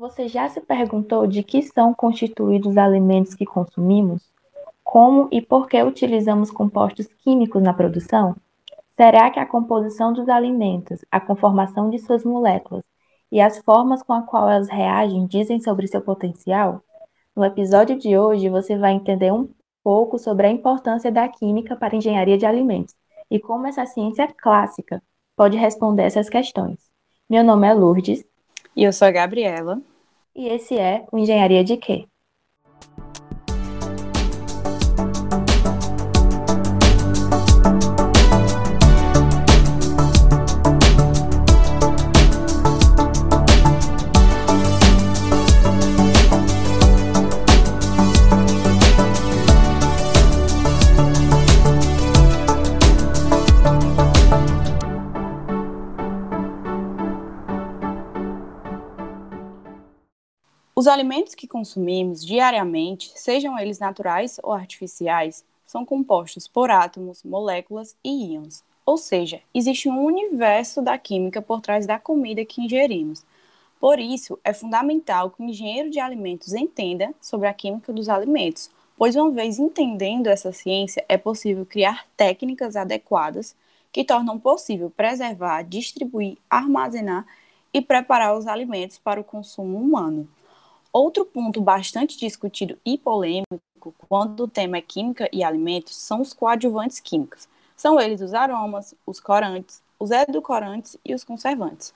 Você já se perguntou de que são constituídos os alimentos que consumimos? Como e por que utilizamos compostos químicos na produção? Será que a composição dos alimentos, a conformação de suas moléculas e as formas com as quais elas reagem dizem sobre seu potencial? No episódio de hoje, você vai entender um pouco sobre a importância da química para a engenharia de alimentos e como essa ciência clássica pode responder essas questões. Meu nome é Lourdes. E eu sou a Gabriela. E esse é o Engenharia de Quê? Os alimentos que consumimos diariamente, sejam eles naturais ou artificiais, são compostos por átomos, moléculas e íons. Ou seja, existe um universo da química por trás da comida que ingerimos. Por isso, é fundamental que o engenheiro de alimentos entenda sobre a química dos alimentos, pois, uma vez entendendo essa ciência, é possível criar técnicas adequadas que tornam possível preservar, distribuir, armazenar e preparar os alimentos para o consumo humano. Outro ponto bastante discutido e polêmico quando o tema é química e alimentos são os coadjuvantes químicos. São eles os aromas, os corantes, os edulcorantes e os conservantes.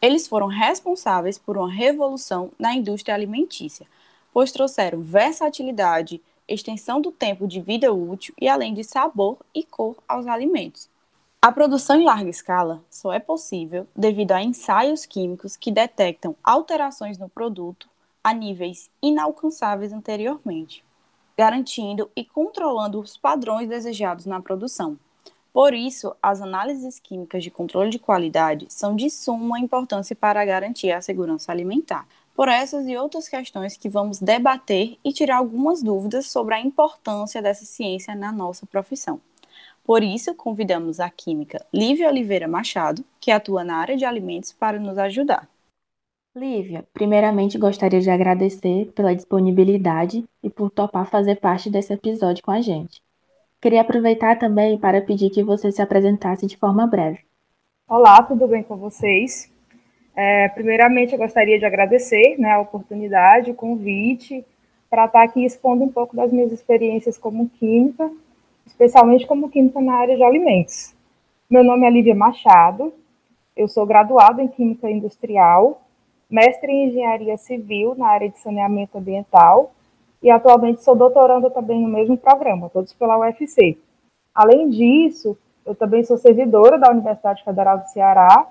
Eles foram responsáveis por uma revolução na indústria alimentícia, pois trouxeram versatilidade, extensão do tempo de vida útil e além de sabor e cor aos alimentos. A produção em larga escala só é possível devido a ensaios químicos que detectam alterações no produto a níveis inalcançáveis anteriormente, garantindo e controlando os padrões desejados na produção. Por isso, as análises químicas de controle de qualidade são de suma importância para garantir a segurança alimentar. Por essas e outras questões que vamos debater e tirar algumas dúvidas sobre a importância dessa ciência na nossa profissão. Por isso, convidamos a química Lívia Oliveira Machado, que atua na área de alimentos, para nos ajudar. Lívia, primeiramente gostaria de agradecer pela disponibilidade e por topar fazer parte desse episódio com a gente. Queria aproveitar também para pedir que você se apresentasse de forma breve. Olá, tudo bem com vocês? É, primeiramente, eu gostaria de agradecer né, a oportunidade, o convite, para estar aqui expondo um pouco das minhas experiências como química, especialmente como química na área de alimentos. Meu nome é Lívia Machado, eu sou graduada em Química Industrial mestre em engenharia civil na área de saneamento ambiental e atualmente sou doutoranda também no mesmo programa, todos pela UFC. Além disso, eu também sou servidora da Universidade Federal do Ceará,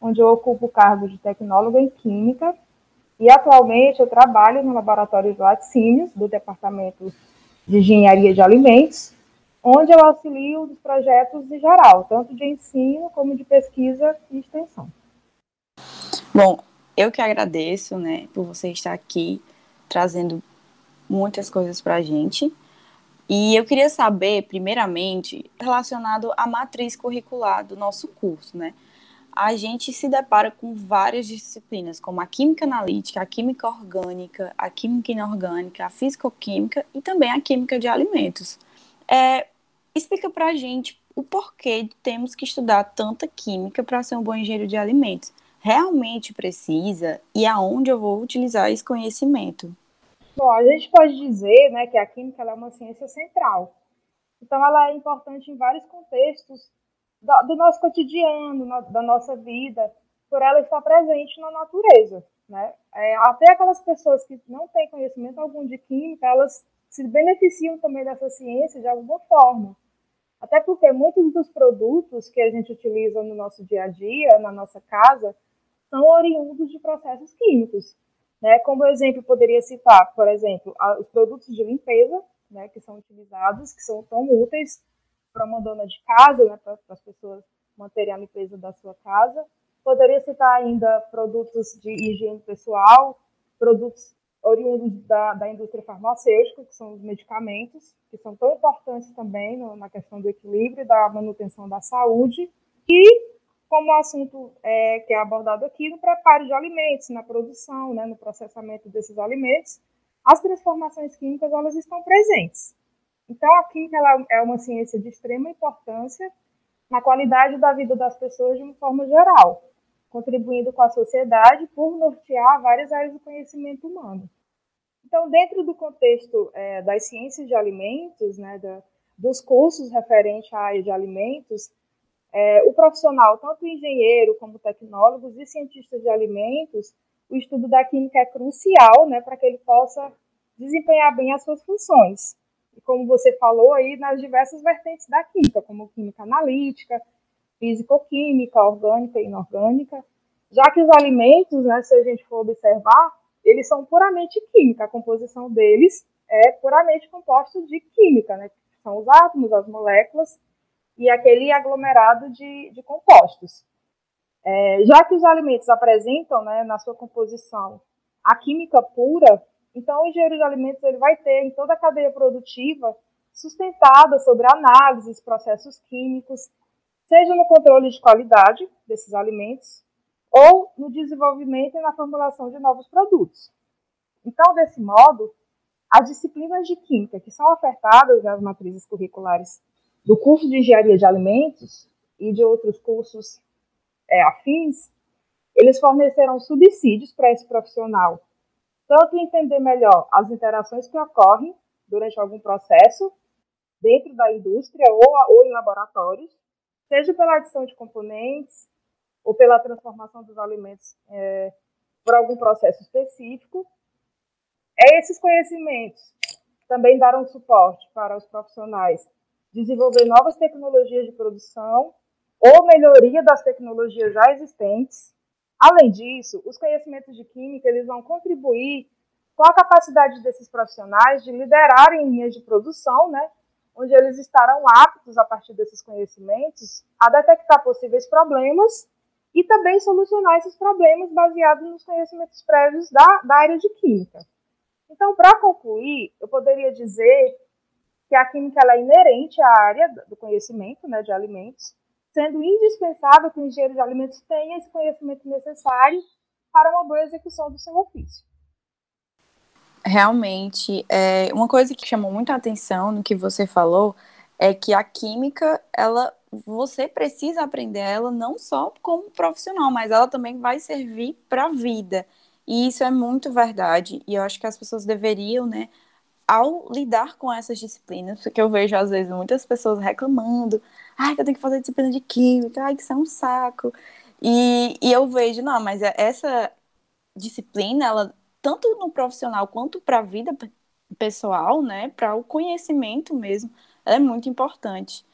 onde eu ocupo o cargo de tecnóloga em Química, e atualmente eu trabalho no laboratório de laticínios do Departamento de Engenharia de Alimentos, onde eu auxilio os projetos em geral, tanto de ensino como de pesquisa e extensão. Bom, eu que agradeço, né, por você estar aqui trazendo muitas coisas para a gente. E eu queria saber, primeiramente, relacionado à matriz curricular do nosso curso, né? A gente se depara com várias disciplinas, como a química analítica, a química orgânica, a química inorgânica, a fisicoquímica e também a química de alimentos. É, explica para a gente o porquê temos que estudar tanta química para ser um bom engenheiro de alimentos realmente precisa e aonde eu vou utilizar esse conhecimento? Bom, a gente pode dizer né, que a química é uma ciência central. Então, ela é importante em vários contextos do, do nosso cotidiano, no, da nossa vida, por ela estar presente na natureza. Né? É, até aquelas pessoas que não têm conhecimento algum de química, elas se beneficiam também dessa ciência de alguma forma. Até porque muitos dos produtos que a gente utiliza no nosso dia a dia, na nossa casa, são oriundos de processos químicos. Né? Como exemplo, poderia citar, por exemplo, os produtos de limpeza, né, que são utilizados, que são tão úteis para uma dona de casa, né, para as pessoas manterem a limpeza da sua casa. Poderia citar ainda produtos de higiene pessoal, produtos oriundos da, da indústria farmacêutica, que são os medicamentos, que são tão importantes também no, na questão do equilíbrio e da manutenção da saúde. E como o assunto é, que é abordado aqui no preparo de alimentos, na produção, né, no processamento desses alimentos, as transformações químicas elas estão presentes. Então, a química é uma ciência de extrema importância na qualidade da vida das pessoas de uma forma geral, contribuindo com a sociedade por nortear várias áreas do conhecimento humano. Então, dentro do contexto é, das ciências de alimentos, né, da, dos cursos referentes à área de alimentos, é, o profissional, tanto engenheiro como tecnólogos e cientistas de alimentos, o estudo da química é crucial né, para que ele possa desempenhar bem as suas funções. E como você falou aí, nas diversas vertentes da química, como química analítica, físico-química, orgânica e inorgânica, já que os alimentos, né, se a gente for observar, eles são puramente química, a composição deles é puramente composta de química, né, são os átomos, as moléculas e aquele aglomerado de, de compostos. É, já que os alimentos apresentam, né, na sua composição, a química pura, então o engenheiro de alimentos ele vai ter em toda a cadeia produtiva sustentada sobre análises, processos químicos, seja no controle de qualidade desses alimentos ou no desenvolvimento e na formulação de novos produtos. Então, desse modo, as disciplinas de química que são ofertadas nas matrizes curriculares do curso de engenharia de alimentos e de outros cursos é, afins, eles fornecerão subsídios para esse profissional, tanto entender melhor as interações que ocorrem durante algum processo dentro da indústria ou, ou em laboratórios, seja pela adição de componentes ou pela transformação dos alimentos é, por algum processo específico. É esses conhecimentos também darão suporte para os profissionais desenvolver novas tecnologias de produção ou melhoria das tecnologias já existentes. Além disso, os conhecimentos de química eles vão contribuir com a capacidade desses profissionais de liderarem linhas de produção, né, onde eles estarão aptos, a partir desses conhecimentos, a detectar possíveis problemas e também solucionar esses problemas baseados nos conhecimentos prévios da, da área de química. Então, para concluir, eu poderia dizer que a química é inerente à área do conhecimento né, de alimentos, sendo indispensável que o engenheiro de alimentos tenha esse conhecimento necessário para uma boa execução do seu ofício. Realmente, é, uma coisa que chamou muita atenção no que você falou é que a química, ela, você precisa aprender ela não só como profissional, mas ela também vai servir para a vida. E isso é muito verdade. E eu acho que as pessoas deveriam, né, ao lidar com essas disciplinas, porque eu vejo às vezes muitas pessoas reclamando, ai, que eu tenho que fazer disciplina de química, ai, que isso é um saco. E, e eu vejo, não, mas é, essa disciplina, ela, tanto no profissional quanto para a vida pessoal, né, para o conhecimento mesmo, ela é muito importante.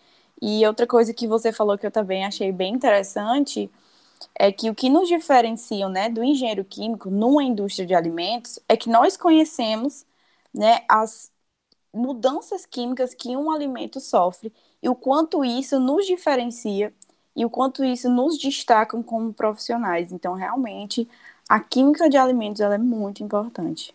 E outra coisa que você falou que eu também achei bem interessante é que o que nos diferencia, né, do engenheiro químico numa indústria de alimentos é que nós conhecemos né, as mudanças químicas que um alimento sofre e o quanto isso nos diferencia e o quanto isso nos destaca como profissionais. Então, realmente, a química de alimentos ela é muito importante.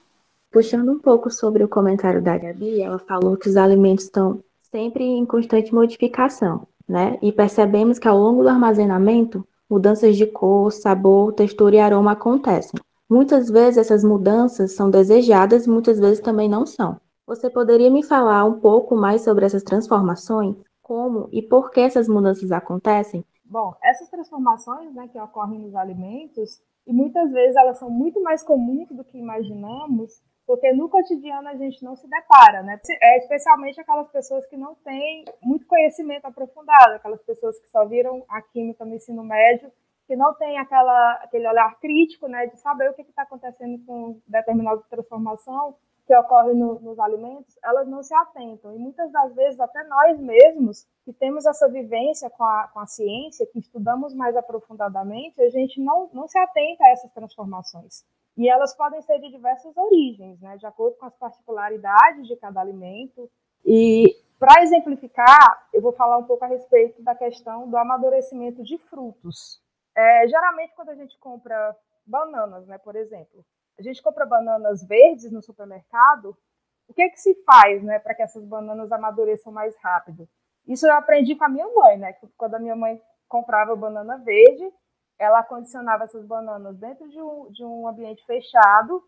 Puxando um pouco sobre o comentário da Gabi, ela falou que os alimentos estão sempre em constante modificação, né? E percebemos que ao longo do armazenamento, mudanças de cor, sabor, textura e aroma acontecem. Muitas vezes essas mudanças são desejadas, muitas vezes também não são. Você poderia me falar um pouco mais sobre essas transformações? Como e por que essas mudanças acontecem? Bom, essas transformações né, que ocorrem nos alimentos, e muitas vezes elas são muito mais comuns do que imaginamos, porque no cotidiano a gente não se depara, né? É especialmente aquelas pessoas que não têm muito conhecimento aprofundado, aquelas pessoas que só viram a química no ensino médio que não tem aquela, aquele olhar crítico, né, de saber o que está acontecendo com determinada transformação que ocorre no, nos alimentos, elas não se atentam. E muitas das vezes, até nós mesmos, que temos essa vivência com a, com a ciência, que estudamos mais aprofundadamente, a gente não, não se atenta a essas transformações. E elas podem ser de diversas origens, né, de acordo com as particularidades de cada alimento. E para exemplificar, eu vou falar um pouco a respeito da questão do amadurecimento de frutos. É, geralmente, quando a gente compra bananas, né, por exemplo, a gente compra bananas verdes no supermercado, o que, é que se faz né, para que essas bananas amadureçam mais rápido? Isso eu aprendi com a minha mãe, né? Quando a minha mãe comprava banana verde, ela condicionava essas bananas dentro de um, de um ambiente fechado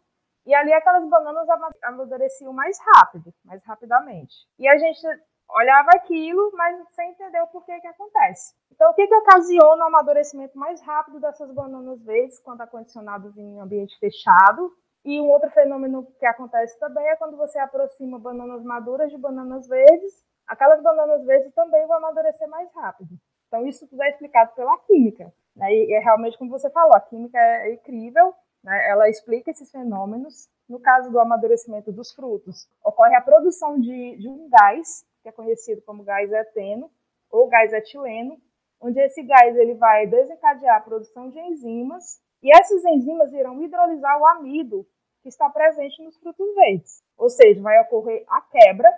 e ali aquelas bananas amadureciam mais rápido, mais rapidamente. E a gente olhava aquilo, mas sem entender o porquê que acontece. Então, o que, que ocasiona o amadurecimento mais rápido dessas bananas verdes quando acondicionadas em ambiente fechado? E um outro fenômeno que acontece também é quando você aproxima bananas maduras de bananas verdes, aquelas bananas verdes também vão amadurecer mais rápido. Então, isso tudo é explicado pela química. Né? E é realmente como você falou, a química é incrível, né? ela explica esses fenômenos. No caso do amadurecimento dos frutos, ocorre a produção de, de um gás, que é conhecido como gás eteno, ou gás etileno, onde esse gás ele vai desencadear a produção de enzimas, e essas enzimas irão hidrolisar o amido que está presente nos frutos verdes. Ou seja, vai ocorrer a quebra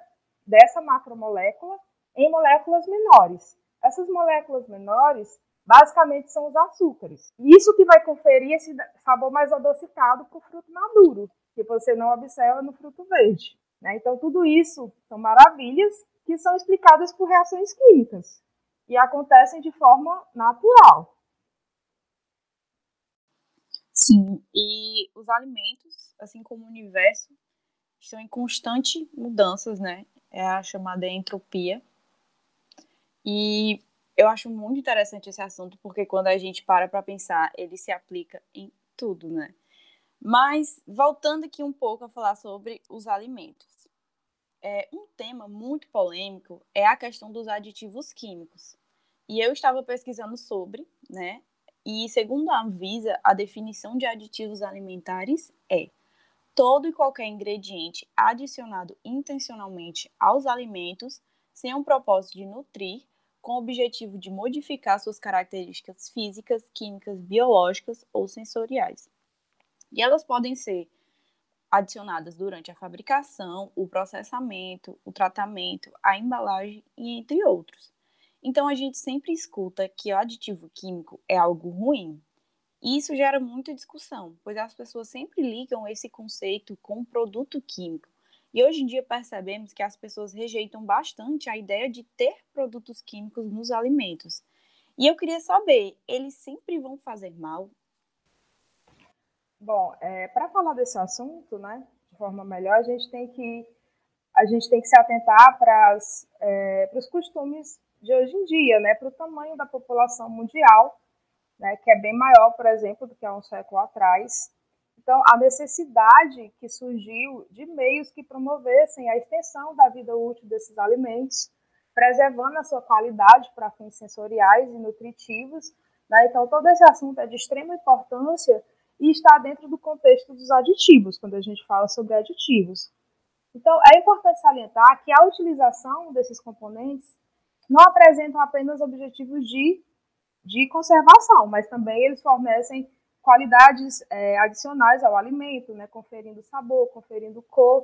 dessa macromolécula em moléculas menores. Essas moléculas menores basicamente são os açúcares. Isso que vai conferir esse sabor mais adocicado para o fruto maduro, que você não observa no fruto verde. Né? Então, tudo isso são maravilhas que são explicadas por reações químicas e acontecem de forma natural. Sim, e os alimentos, assim como o universo, estão em constante mudanças, né? É a chamada entropia. E eu acho muito interessante esse assunto, porque quando a gente para para pensar, ele se aplica em tudo, né? Mas, voltando aqui um pouco a falar sobre os alimentos. É, um tema muito polêmico é a questão dos aditivos químicos. E eu estava pesquisando sobre, né? E segundo a Anvisa, a definição de aditivos alimentares é todo e qualquer ingrediente adicionado intencionalmente aos alimentos sem um propósito de nutrir, com o objetivo de modificar suas características físicas, químicas, biológicas ou sensoriais. E elas podem ser adicionadas durante a fabricação, o processamento, o tratamento, a embalagem e entre outros. Então a gente sempre escuta que o aditivo químico é algo ruim. E isso gera muita discussão, pois as pessoas sempre ligam esse conceito com produto químico. E hoje em dia percebemos que as pessoas rejeitam bastante a ideia de ter produtos químicos nos alimentos. E eu queria saber, eles sempre vão fazer mal? Bom, é, para falar desse assunto, né, de forma melhor, a gente tem que a gente tem que se atentar para é, os costumes de hoje em dia, né, para o tamanho da população mundial, né, que é bem maior, por exemplo, do que há um século atrás. Então, a necessidade que surgiu de meios que promovessem a extensão da vida útil desses alimentos, preservando a sua qualidade para fins sensoriais e nutritivos. Né? Então, todo esse assunto é de extrema importância e está dentro do contexto dos aditivos, quando a gente fala sobre aditivos. Então, é importante salientar que a utilização desses componentes não apresentam apenas objetivos de, de conservação, mas também eles fornecem qualidades é, adicionais ao alimento, né, conferindo sabor, conferindo cor.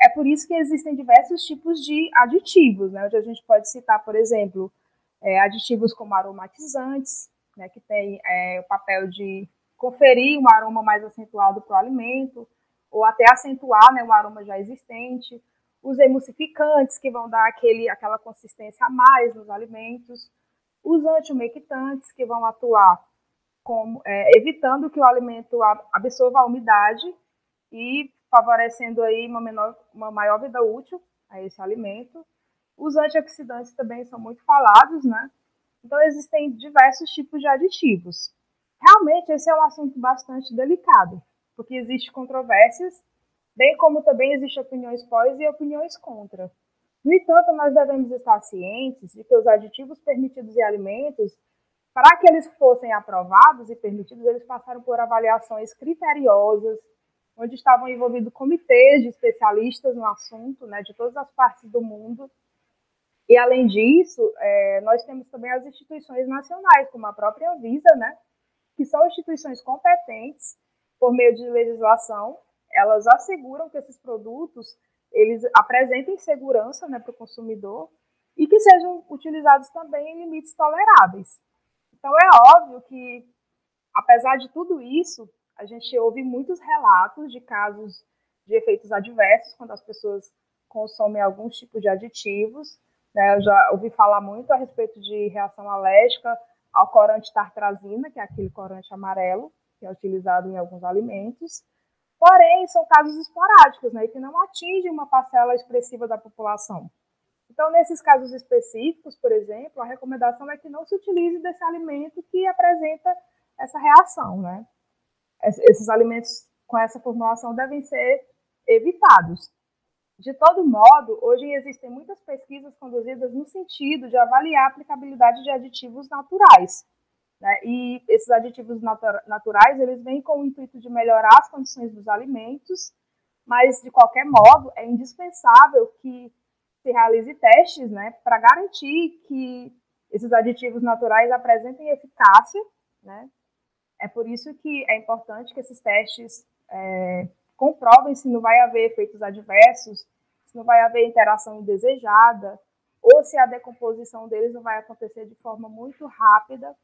É por isso que existem diversos tipos de aditivos, né, onde a gente pode citar, por exemplo, é, aditivos como aromatizantes, né, que tem é, o papel de conferir um aroma mais acentuado para o alimento, ou até acentuar né, um aroma já existente os emulsificantes, que vão dar aquele, aquela consistência a mais nos alimentos, os antiumectantes, que vão atuar como, é, evitando que o alimento absorva a umidade e favorecendo aí uma, menor, uma maior vida útil a esse alimento. Os antioxidantes também são muito falados, né? Então, existem diversos tipos de aditivos. Realmente, esse é um assunto bastante delicado, porque existem controvérsias bem como também existem opiniões pós e opiniões contra. No entanto, nós devemos estar cientes de que os aditivos permitidos em alimentos, para que eles fossem aprovados e permitidos, eles passaram por avaliações criteriosas, onde estavam envolvidos comitês de especialistas no assunto, né, de todas as partes do mundo. E, além disso, é, nós temos também as instituições nacionais, como a própria Anvisa, né, que são instituições competentes por meio de legislação elas asseguram que esses produtos eles apresentem segurança né, para o consumidor e que sejam utilizados também em limites toleráveis. Então é óbvio que, apesar de tudo isso, a gente ouve muitos relatos de casos de efeitos adversos quando as pessoas consomem alguns tipos de aditivos. Né? Eu já ouvi falar muito a respeito de reação alérgica ao corante tartrazina, que é aquele corante amarelo, que é utilizado em alguns alimentos. Porém, são casos esporádicos, né, que não atingem uma parcela expressiva da população. Então, nesses casos específicos, por exemplo, a recomendação é que não se utilize desse alimento que apresenta essa reação, né? Esses alimentos com essa formulação devem ser evitados. De todo modo, hoje existem muitas pesquisas conduzidas no sentido de avaliar a aplicabilidade de aditivos naturais. Né? E esses aditivos naturais, eles vêm com o intuito de melhorar as condições dos alimentos, mas, de qualquer modo, é indispensável que se realize testes né, para garantir que esses aditivos naturais apresentem eficácia. Né? É por isso que é importante que esses testes é, comprovem se não vai haver efeitos adversos, se não vai haver interação indesejada, ou se a decomposição deles não vai acontecer de forma muito rápida.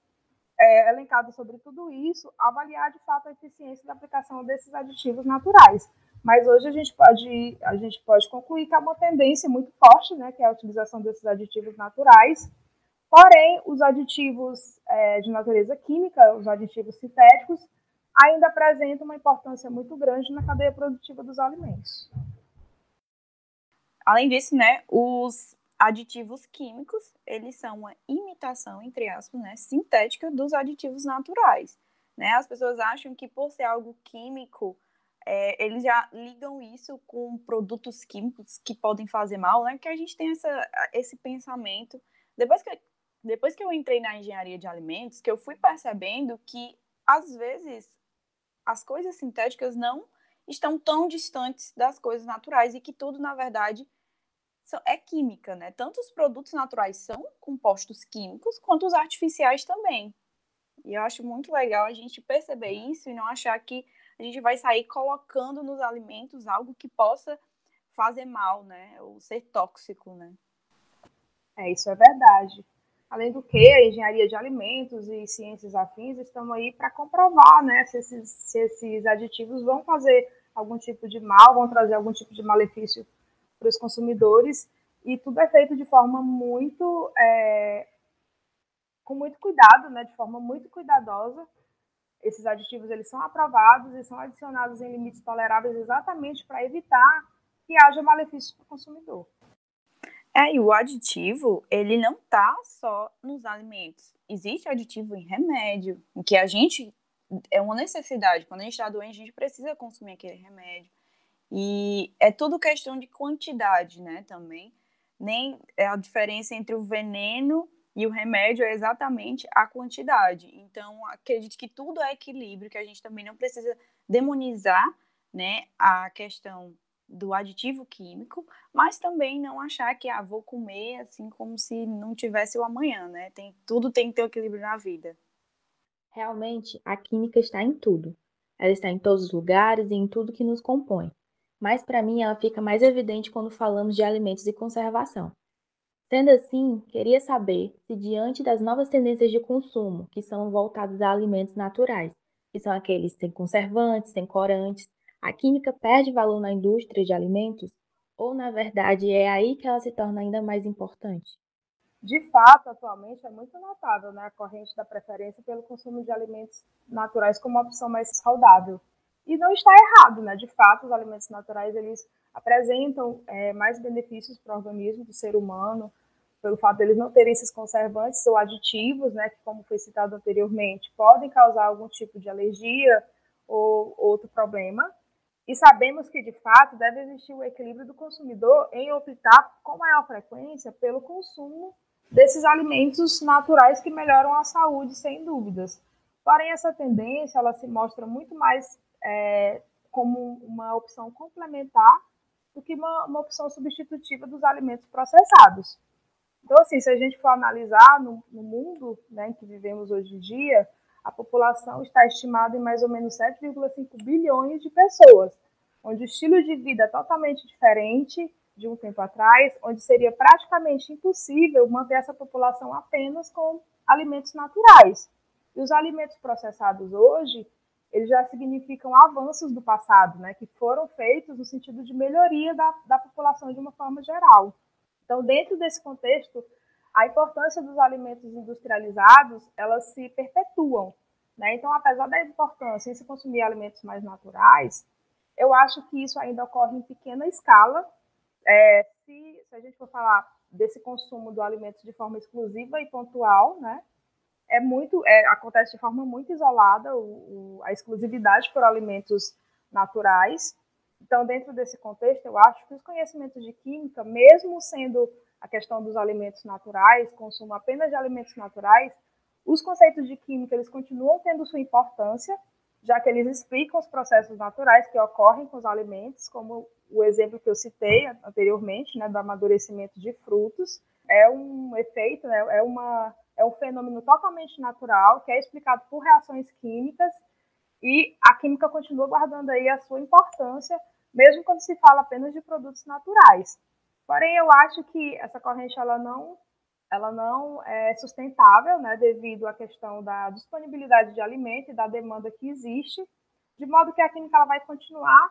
É, elencado sobre tudo isso, avaliar de fato a eficiência da aplicação desses aditivos naturais. Mas hoje a gente pode, a gente pode concluir que há uma tendência muito forte, né, que é a utilização desses aditivos naturais. Porém, os aditivos é, de natureza química, os aditivos sintéticos, ainda apresenta uma importância muito grande na cadeia produtiva dos alimentos. Além disso, né, os aditivos químicos, eles são uma imitação, entre aspas, né, sintética dos aditivos naturais. Né? As pessoas acham que por ser algo químico, é, eles já ligam isso com produtos químicos que podem fazer mal, né? Que a gente tem essa, esse pensamento. Depois que, depois que eu entrei na engenharia de alimentos, que eu fui percebendo que, às vezes, as coisas sintéticas não estão tão distantes das coisas naturais e que tudo, na verdade, é química, né? Tanto os produtos naturais são compostos químicos, quanto os artificiais também. E eu acho muito legal a gente perceber isso e não achar que a gente vai sair colocando nos alimentos algo que possa fazer mal, né? Ou ser tóxico, né? É, isso é verdade. Além do que, a engenharia de alimentos e ciências afins estão aí para comprovar né, se esses, se esses aditivos vão fazer algum tipo de mal, vão trazer algum tipo de malefício para os consumidores. E tudo é feito de forma muito. É, com muito cuidado, né, de forma muito cuidadosa. Esses aditivos eles são aprovados e são adicionados em limites toleráveis exatamente para evitar que haja malefícios para o consumidor. É, e o aditivo, ele não tá só nos alimentos. Existe aditivo em remédio, em que a gente é uma necessidade. Quando a gente está doente, a gente precisa consumir aquele remédio. E é tudo questão de quantidade, né, também. Nem é a diferença entre o veneno e o remédio é exatamente a quantidade. Então, acredito que tudo é equilíbrio, que a gente também não precisa demonizar, né, a questão do aditivo químico, mas também não achar que ah, vou comer assim como se não tivesse o amanhã, né? Tem tudo tem que ter equilíbrio na vida. Realmente, a química está em tudo. Ela está em todos os lugares e em tudo que nos compõe. Mas para mim ela fica mais evidente quando falamos de alimentos e conservação. Sendo assim, queria saber se diante das novas tendências de consumo, que são voltadas a alimentos naturais, que são aqueles sem conservantes, sem corantes, a química perde valor na indústria de alimentos? Ou, na verdade, é aí que ela se torna ainda mais importante? De fato, atualmente é muito notável né, a corrente da preferência pelo consumo de alimentos naturais como uma opção mais saudável. E não está errado, né? De fato, os alimentos naturais eles apresentam é, mais benefícios para o organismo do ser humano, pelo fato de eles não terem esses conservantes ou aditivos, né, que, como foi citado anteriormente, podem causar algum tipo de alergia ou outro problema. E sabemos que, de fato, deve existir o equilíbrio do consumidor em optar com maior frequência pelo consumo desses alimentos naturais que melhoram a saúde, sem dúvidas. Porém, essa tendência ela se mostra muito mais é, como uma opção complementar do que uma, uma opção substitutiva dos alimentos processados. Então, assim, se a gente for analisar no, no mundo né, em que vivemos hoje em dia, a população está estimada em mais ou menos 7,5 bilhões de pessoas, onde o estilo de vida é totalmente diferente de um tempo atrás, onde seria praticamente impossível manter essa população apenas com alimentos naturais. E os alimentos processados hoje, eles já significam avanços do passado, né, que foram feitos no sentido de melhoria da, da população de uma forma geral. Então, dentro desse contexto, a importância dos alimentos industrializados, elas se perpetuam. Né? Então, apesar da importância em se consumir alimentos mais naturais, eu acho que isso ainda ocorre em pequena escala. É, se, se, a gente for falar desse consumo do alimento de forma exclusiva e pontual, né, é muito, é, acontece de forma muito isolada o, o, a exclusividade por alimentos naturais. Então, dentro desse contexto, eu acho que os conhecimentos de química, mesmo sendo a questão dos alimentos naturais, consumo apenas de alimentos naturais, os conceitos de química eles continuam tendo sua importância, já que eles explicam os processos naturais que ocorrem com os alimentos, como o exemplo que eu citei anteriormente, né, do amadurecimento de frutos, é um efeito, né, é, uma, é um fenômeno totalmente natural, que é explicado por reações químicas, e a química continua guardando aí a sua importância, mesmo quando se fala apenas de produtos naturais. Porém, eu acho que essa corrente ela não, ela não é sustentável, né, devido à questão da disponibilidade de alimento e da demanda que existe, de modo que a química ela vai continuar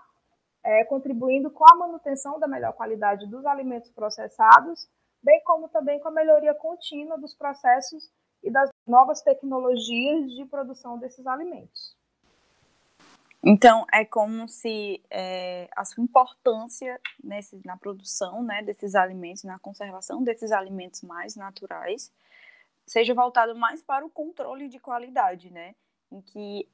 é, contribuindo com a manutenção da melhor qualidade dos alimentos processados, bem como também com a melhoria contínua dos processos e das novas tecnologias de produção desses alimentos. Então, é como se é, a sua importância nesse, na produção né, desses alimentos, na conservação desses alimentos mais naturais, seja voltado mais para o controle de qualidade, né? Em que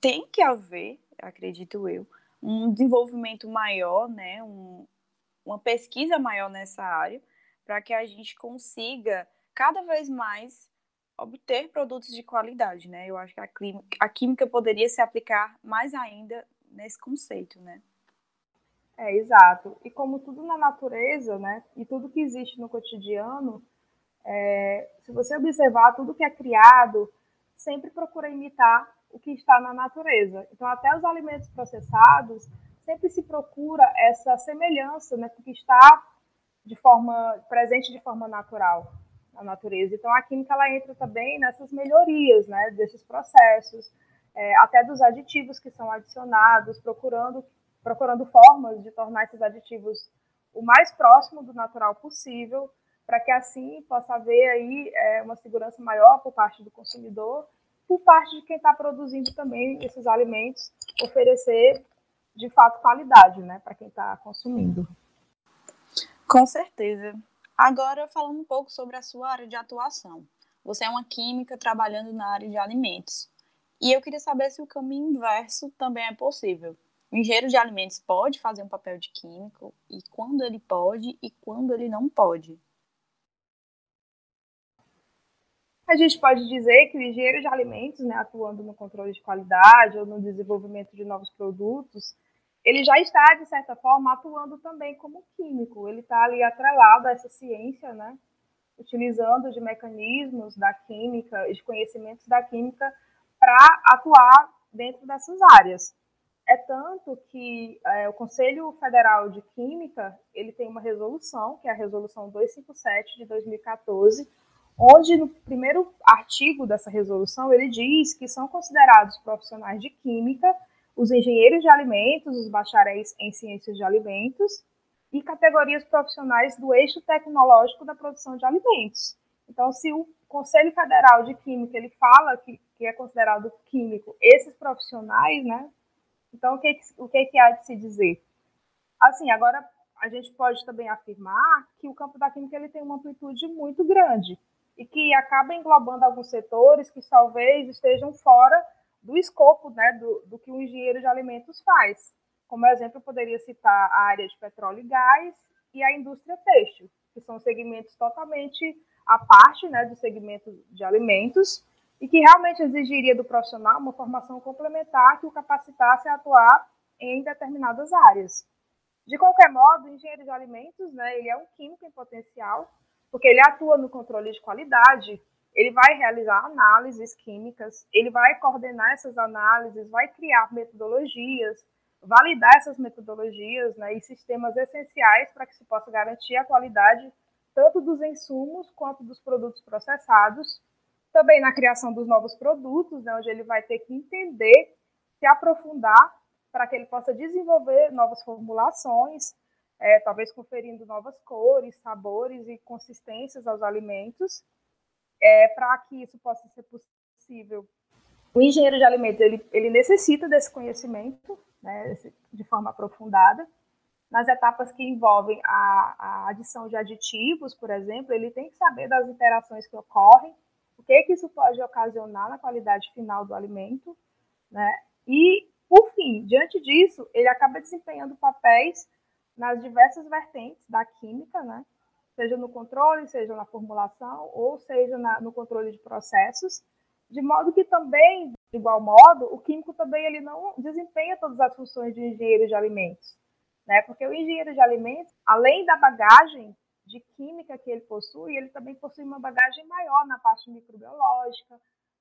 tem que haver, acredito eu, um desenvolvimento maior, né? Um, uma pesquisa maior nessa área, para que a gente consiga cada vez mais obter produtos de qualidade, né? Eu acho que a, a química poderia se aplicar mais ainda nesse conceito, né? É, exato. E como tudo na natureza, né? E tudo que existe no cotidiano, é, se você observar tudo que é criado, sempre procura imitar o que está na natureza. Então, até os alimentos processados, sempre se procura essa semelhança, né? Com o que está de forma presente de forma natural na natureza. Então, a química ela entra também nessas melhorias, né, desses processos, é, até dos aditivos que são adicionados, procurando procurando formas de tornar esses aditivos o mais próximo do natural possível, para que assim possa haver aí é, uma segurança maior por parte do consumidor, por parte de quem está produzindo também esses alimentos, oferecer de fato qualidade, né, para quem está consumindo. Com certeza. Agora, falando um pouco sobre a sua área de atuação. Você é uma química trabalhando na área de alimentos. E eu queria saber se o caminho inverso também é possível. O engenheiro de alimentos pode fazer um papel de químico e quando ele pode e quando ele não pode. A gente pode dizer que o engenheiro de alimentos, né, atuando no controle de qualidade ou no desenvolvimento de novos produtos, ele já está, de certa forma, atuando também como químico. Ele está ali atrelado a essa ciência, né? utilizando de mecanismos da química, de conhecimentos da química, para atuar dentro dessas áreas. É tanto que é, o Conselho Federal de Química ele tem uma resolução, que é a Resolução 257 de 2014, onde no primeiro artigo dessa resolução ele diz que são considerados profissionais de química os engenheiros de alimentos, os bacharéis em ciências de alimentos e categorias profissionais do eixo tecnológico da produção de alimentos. Então, se o Conselho Federal de Química ele fala que, que é considerado químico esses profissionais, né? Então, o que, o que, que há de se dizer? Assim, agora a gente pode também afirmar que o campo da química ele tem uma amplitude muito grande e que acaba englobando alguns setores que talvez estejam fora do escopo né, do, do que o engenheiro de alimentos faz. Como exemplo, eu poderia citar a área de petróleo e gás e a indústria têxtil, que são segmentos totalmente à parte né, do segmento de alimentos e que realmente exigiria do profissional uma formação complementar que o capacitasse a atuar em determinadas áreas. De qualquer modo, o engenheiro de alimentos, né, ele é um químico em potencial, porque ele atua no controle de qualidade, ele vai realizar análises químicas, ele vai coordenar essas análises, vai criar metodologias, validar essas metodologias né, e sistemas essenciais para que se possa garantir a qualidade tanto dos insumos quanto dos produtos processados. Também na criação dos novos produtos, né, onde ele vai ter que entender, se aprofundar para que ele possa desenvolver novas formulações, é, talvez conferindo novas cores, sabores e consistências aos alimentos, é, para que isso possa ser possível. O engenheiro de alimentos ele, ele necessita desse conhecimento né, de forma aprofundada. Nas etapas que envolvem a, a adição de aditivos, por exemplo, ele tem que saber das interações que ocorrem, o que, que isso pode ocasionar na qualidade final do alimento, né? E, por fim, diante disso, ele acaba desempenhando papéis nas diversas vertentes da química, né? Seja no controle, seja na formulação, ou seja na, no controle de processos, de modo que também, de igual modo, o químico também ele não desempenha todas as funções de engenheiro de alimentos, né? Porque o engenheiro de alimentos, além da bagagem de química que ele possui, ele também possui uma bagagem maior na parte microbiológica,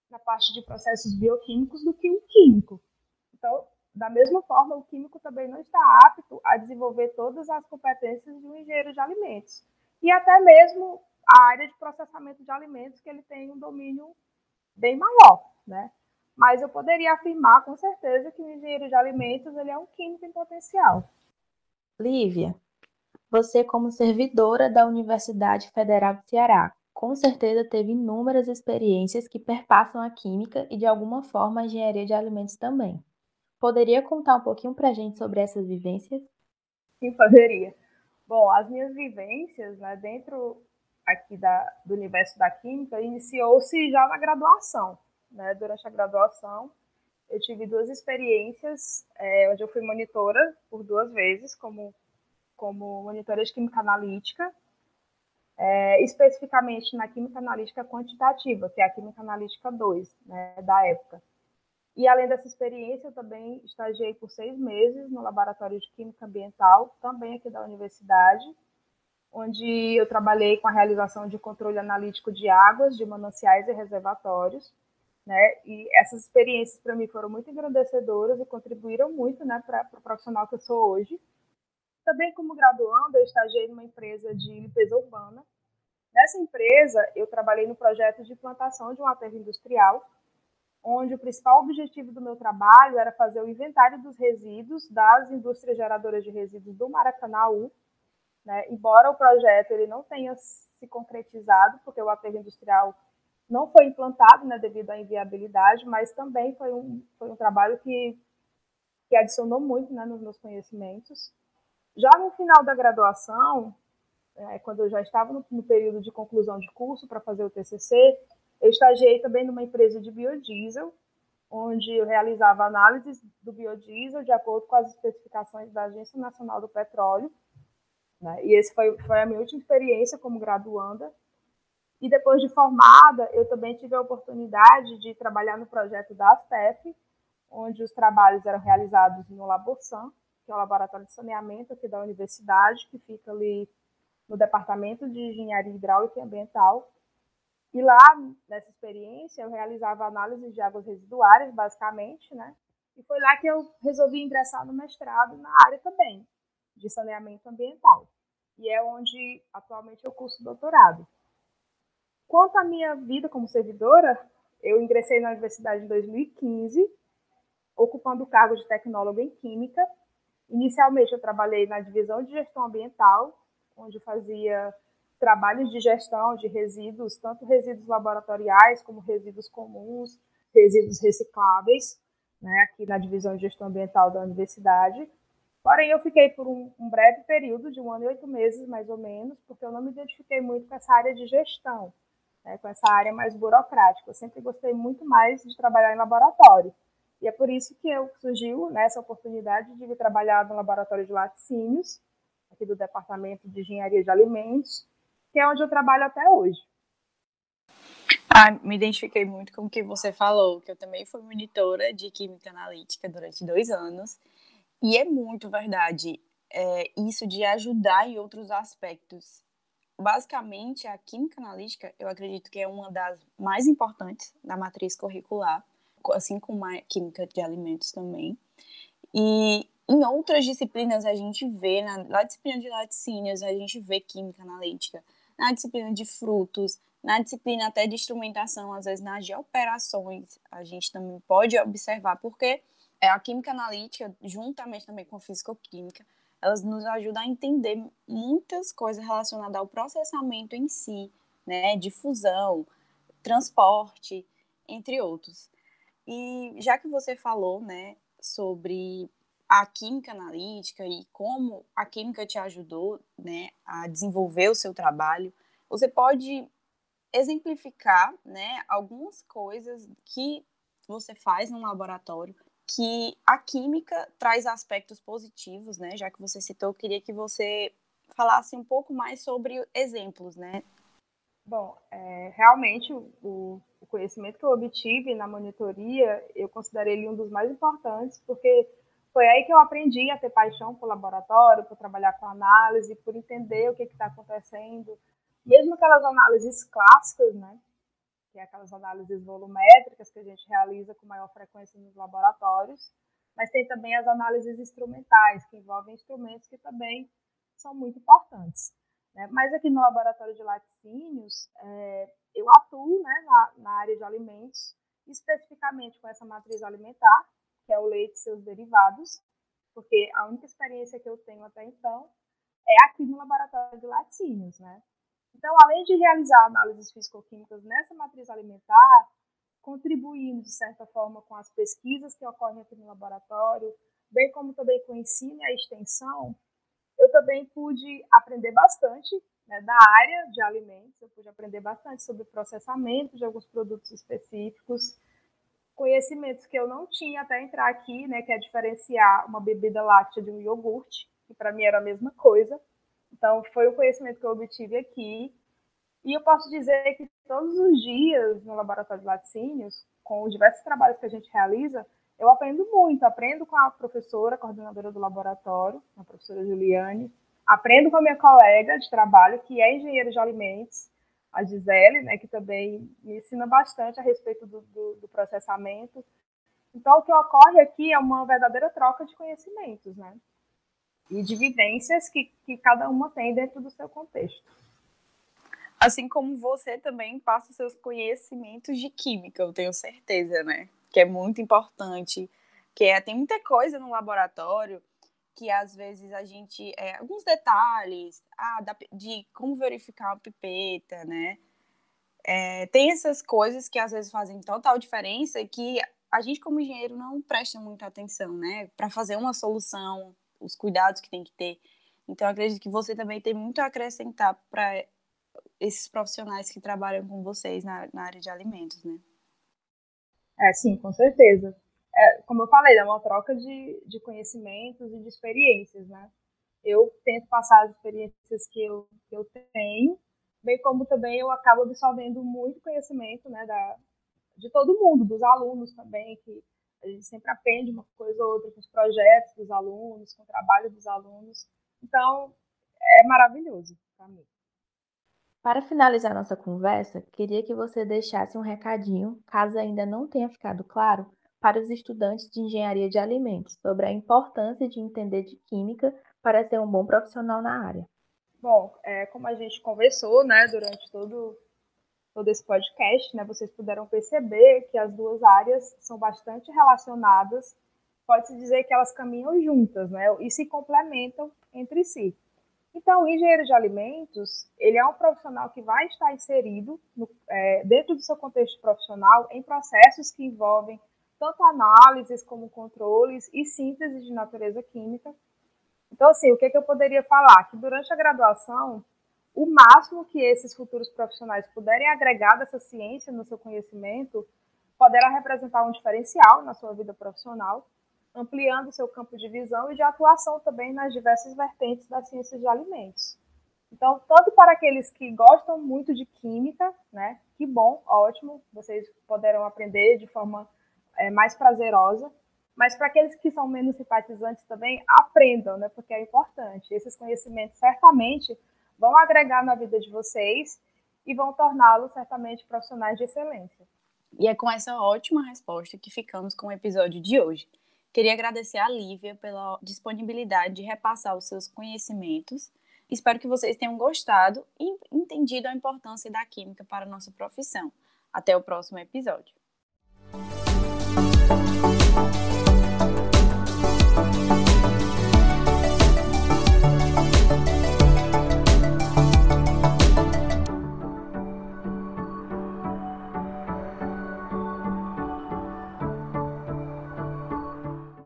na parte de processos bioquímicos do que o químico. Então, da mesma forma, o químico também não está apto a desenvolver todas as competências de um engenheiro de alimentos. E até mesmo a área de processamento de alimentos, que ele tem um domínio bem maior, né? Mas eu poderia afirmar com certeza que o engenheiro de alimentos ele é um químico em potencial. Lívia, você como servidora da Universidade Federal do Ceará, com certeza teve inúmeras experiências que perpassam a química e de alguma forma a engenharia de alimentos também. Poderia contar um pouquinho para a gente sobre essas vivências? Sim, poderia. Bom, as minhas vivências né, dentro aqui da, do universo da química iniciou-se já na graduação. Né? Durante a graduação, eu tive duas experiências é, onde eu fui monitora por duas vezes, como, como monitora de química analítica, é, especificamente na química analítica quantitativa, que é a química analítica 2, né, da época. E além dessa experiência, eu também estagiei por seis meses no Laboratório de Química Ambiental, também aqui da universidade, onde eu trabalhei com a realização de controle analítico de águas, de mananciais e reservatórios. Né? E essas experiências para mim foram muito engrandecedoras e contribuíram muito né, para o profissional que eu sou hoje. Também como graduando, eu estagiei numa empresa de limpeza urbana. Nessa empresa, eu trabalhei no projeto de implantação de um aterro industrial, onde o principal objetivo do meu trabalho era fazer o inventário dos resíduos das indústrias geradoras de resíduos do Maracanãú, né? embora o projeto ele não tenha se concretizado, porque o aterro industrial não foi implantado né, devido à inviabilidade, mas também foi um, foi um trabalho que, que adicionou muito né, nos meus conhecimentos. Já no final da graduação, é, quando eu já estava no, no período de conclusão de curso para fazer o TCC, eu estagiei também numa empresa de biodiesel, onde eu realizava análises do biodiesel de acordo com as especificações da Agência Nacional do Petróleo. Né? E essa foi, foi a minha última experiência como graduanda. E depois de formada, eu também tive a oportunidade de trabalhar no projeto da ASTEF, onde os trabalhos eram realizados no Laborsan, que é o laboratório de saneamento aqui da universidade, que fica ali no Departamento de Engenharia Hidráulica e Ambiental, e lá, nessa experiência, eu realizava análises de águas residuárias, basicamente, né? E foi lá que eu resolvi ingressar no mestrado na área também, de saneamento ambiental. E é onde atualmente eu curso doutorado. Quanto à minha vida como servidora, eu ingressei na universidade em 2015, ocupando o cargo de tecnólogo em Química. Inicialmente, eu trabalhei na divisão de gestão ambiental, onde fazia trabalhos de gestão de resíduos, tanto resíduos laboratoriais como resíduos comuns, resíduos recicláveis, né, aqui na divisão de gestão ambiental da universidade. Porém, eu fiquei por um, um, breve período, de um ano e oito meses, mais ou menos, porque eu não me identifiquei muito com essa área de gestão, né, com essa área mais burocrática. Eu sempre gostei muito mais de trabalhar em laboratório. E é por isso que eu surgiu né, oportunidade de trabalhar no laboratório de laticínios, aqui do Departamento de Engenharia de Alimentos, que é onde eu trabalho até hoje. Ah, me identifiquei muito com o que você falou, que eu também fui monitora de química analítica durante dois anos. E é muito verdade é, isso de ajudar em outros aspectos. Basicamente, a química analítica, eu acredito que é uma das mais importantes da matriz curricular, assim como a química de alimentos também. E em outras disciplinas a gente vê, na, na disciplina de laticínios, a gente vê química analítica na disciplina de frutos, na disciplina até de instrumentação, às vezes nas de operações, a gente também pode observar, porque é, a química analítica, juntamente também com a fisicoquímica, elas nos ajudam a entender muitas coisas relacionadas ao processamento em si, né, difusão, transporte, entre outros. E já que você falou, né, sobre a química analítica e como a química te ajudou, né, a desenvolver o seu trabalho, você pode exemplificar, né, algumas coisas que você faz no laboratório que a química traz aspectos positivos, né? Já que você citou, eu queria que você falasse um pouco mais sobre exemplos, né? Bom, é, realmente o, o, conhecimento que eu obtive na monitoria, eu considerei ele um dos mais importantes, porque foi aí que eu aprendi a ter paixão por laboratório, por trabalhar com análise, por entender o que está acontecendo, mesmo aquelas análises clássicas, né? que é aquelas análises volumétricas que a gente realiza com maior frequência nos laboratórios, mas tem também as análises instrumentais, que envolvem instrumentos que também são muito importantes. Né? Mas aqui no laboratório de laticínios, é, eu atuo né, na, na, área de alimentos, especificamente com essa matriz alimentar, que é o leite e seus derivados, porque a única experiência que eu tenho até então é aqui no laboratório de laticínios, né? Então, além de realizar análises físico-químicas nessa matriz alimentar, contribuindo, de certa forma, com as pesquisas que ocorrem aqui no laboratório, bem como também com o ensino e a extensão, eu também pude aprender bastante né, da área de alimentos, eu pude aprender bastante sobre processamento de alguns produtos específicos, conhecimentos que eu não tinha até entrar aqui, né, que é diferenciar uma bebida láctea de um iogurte, que para mim era a mesma coisa. Então, foi o conhecimento que eu obtive aqui. E eu posso dizer que todos os dias no laboratório de laticínios, com os diversos trabalhos que a gente realiza, eu aprendo muito. Aprendo com a professora, coordenadora do laboratório, a professora Juliane. Aprendo com a minha colega de trabalho, que é engenheira de alimentos, a Gisele, né, que também me ensina bastante a respeito do, do, do processamento. Então, o que ocorre aqui é uma verdadeira troca de conhecimentos, né? e de vivências que, que cada uma tem dentro do seu contexto. Assim como você também passa seus conhecimentos de química, eu tenho certeza, né? Que é muito importante. Que é, tem muita coisa no laboratório que às vezes a gente. É, alguns detalhes ah, da, de como verificar uma pipeta, né? É, tem essas coisas que às vezes fazem total diferença que a gente, como engenheiro, não presta muita atenção, né? Para fazer uma solução os cuidados que tem que ter. Então, acredito que você também tem muito a acrescentar para esses profissionais que trabalham com vocês na, na, área de alimentos, né? É, sim, com certeza. É, como eu falei, é uma troca de, de conhecimentos e de experiências, né? Eu tento passar as experiências que eu, que eu tenho, bem como também eu acabo absorvendo muito conhecimento, né, da, de todo mundo, dos alunos também, que a gente sempre aprende uma coisa ou outra com os projetos dos alunos, com o trabalho dos alunos. Então, é maravilhoso para mim. Para finalizar nossa conversa, queria que você deixasse um recadinho, caso ainda não tenha ficado claro, para os estudantes de engenharia de alimentos sobre a importância de entender de química para ser um bom profissional na área. Bom, é, como a gente conversou né, durante todo todo esse podcast, né, vocês puderam perceber que as duas áreas são bastante relacionadas, pode-se dizer que elas caminham juntas, né, e se complementam entre si. Então, o engenheiro de alimentos, ele é um profissional que vai estar inserido no, é, dentro do seu contexto profissional em processos que envolvem tanto análises como controles e síntese de natureza química. Então, assim, o que, é que eu poderia falar? Que durante a graduação, o máximo que esses futuros profissionais puderem agregar dessa ciência no seu conhecimento poderá representar um diferencial na sua vida profissional, ampliando seu campo de visão e de atuação também nas diversas vertentes das ciências de alimentos. Então, tanto para aqueles que gostam muito de química, né, que bom, ótimo, vocês poderão aprender de forma é, mais prazerosa, mas para aqueles que são menos simpatizantes também, aprendam, né, porque é importante. Esses conhecimentos certamente vão agregar na vida de vocês e vão torná-los certamente profissionais de excelência. E é com essa ótima resposta que ficamos com o episódio de hoje. Queria agradecer a Lívia pela disponibilidade de repassar os seus conhecimentos. Espero que vocês tenham gostado e entendido a importância da química para a nossa profissão. Até o próximo episódio. Bye.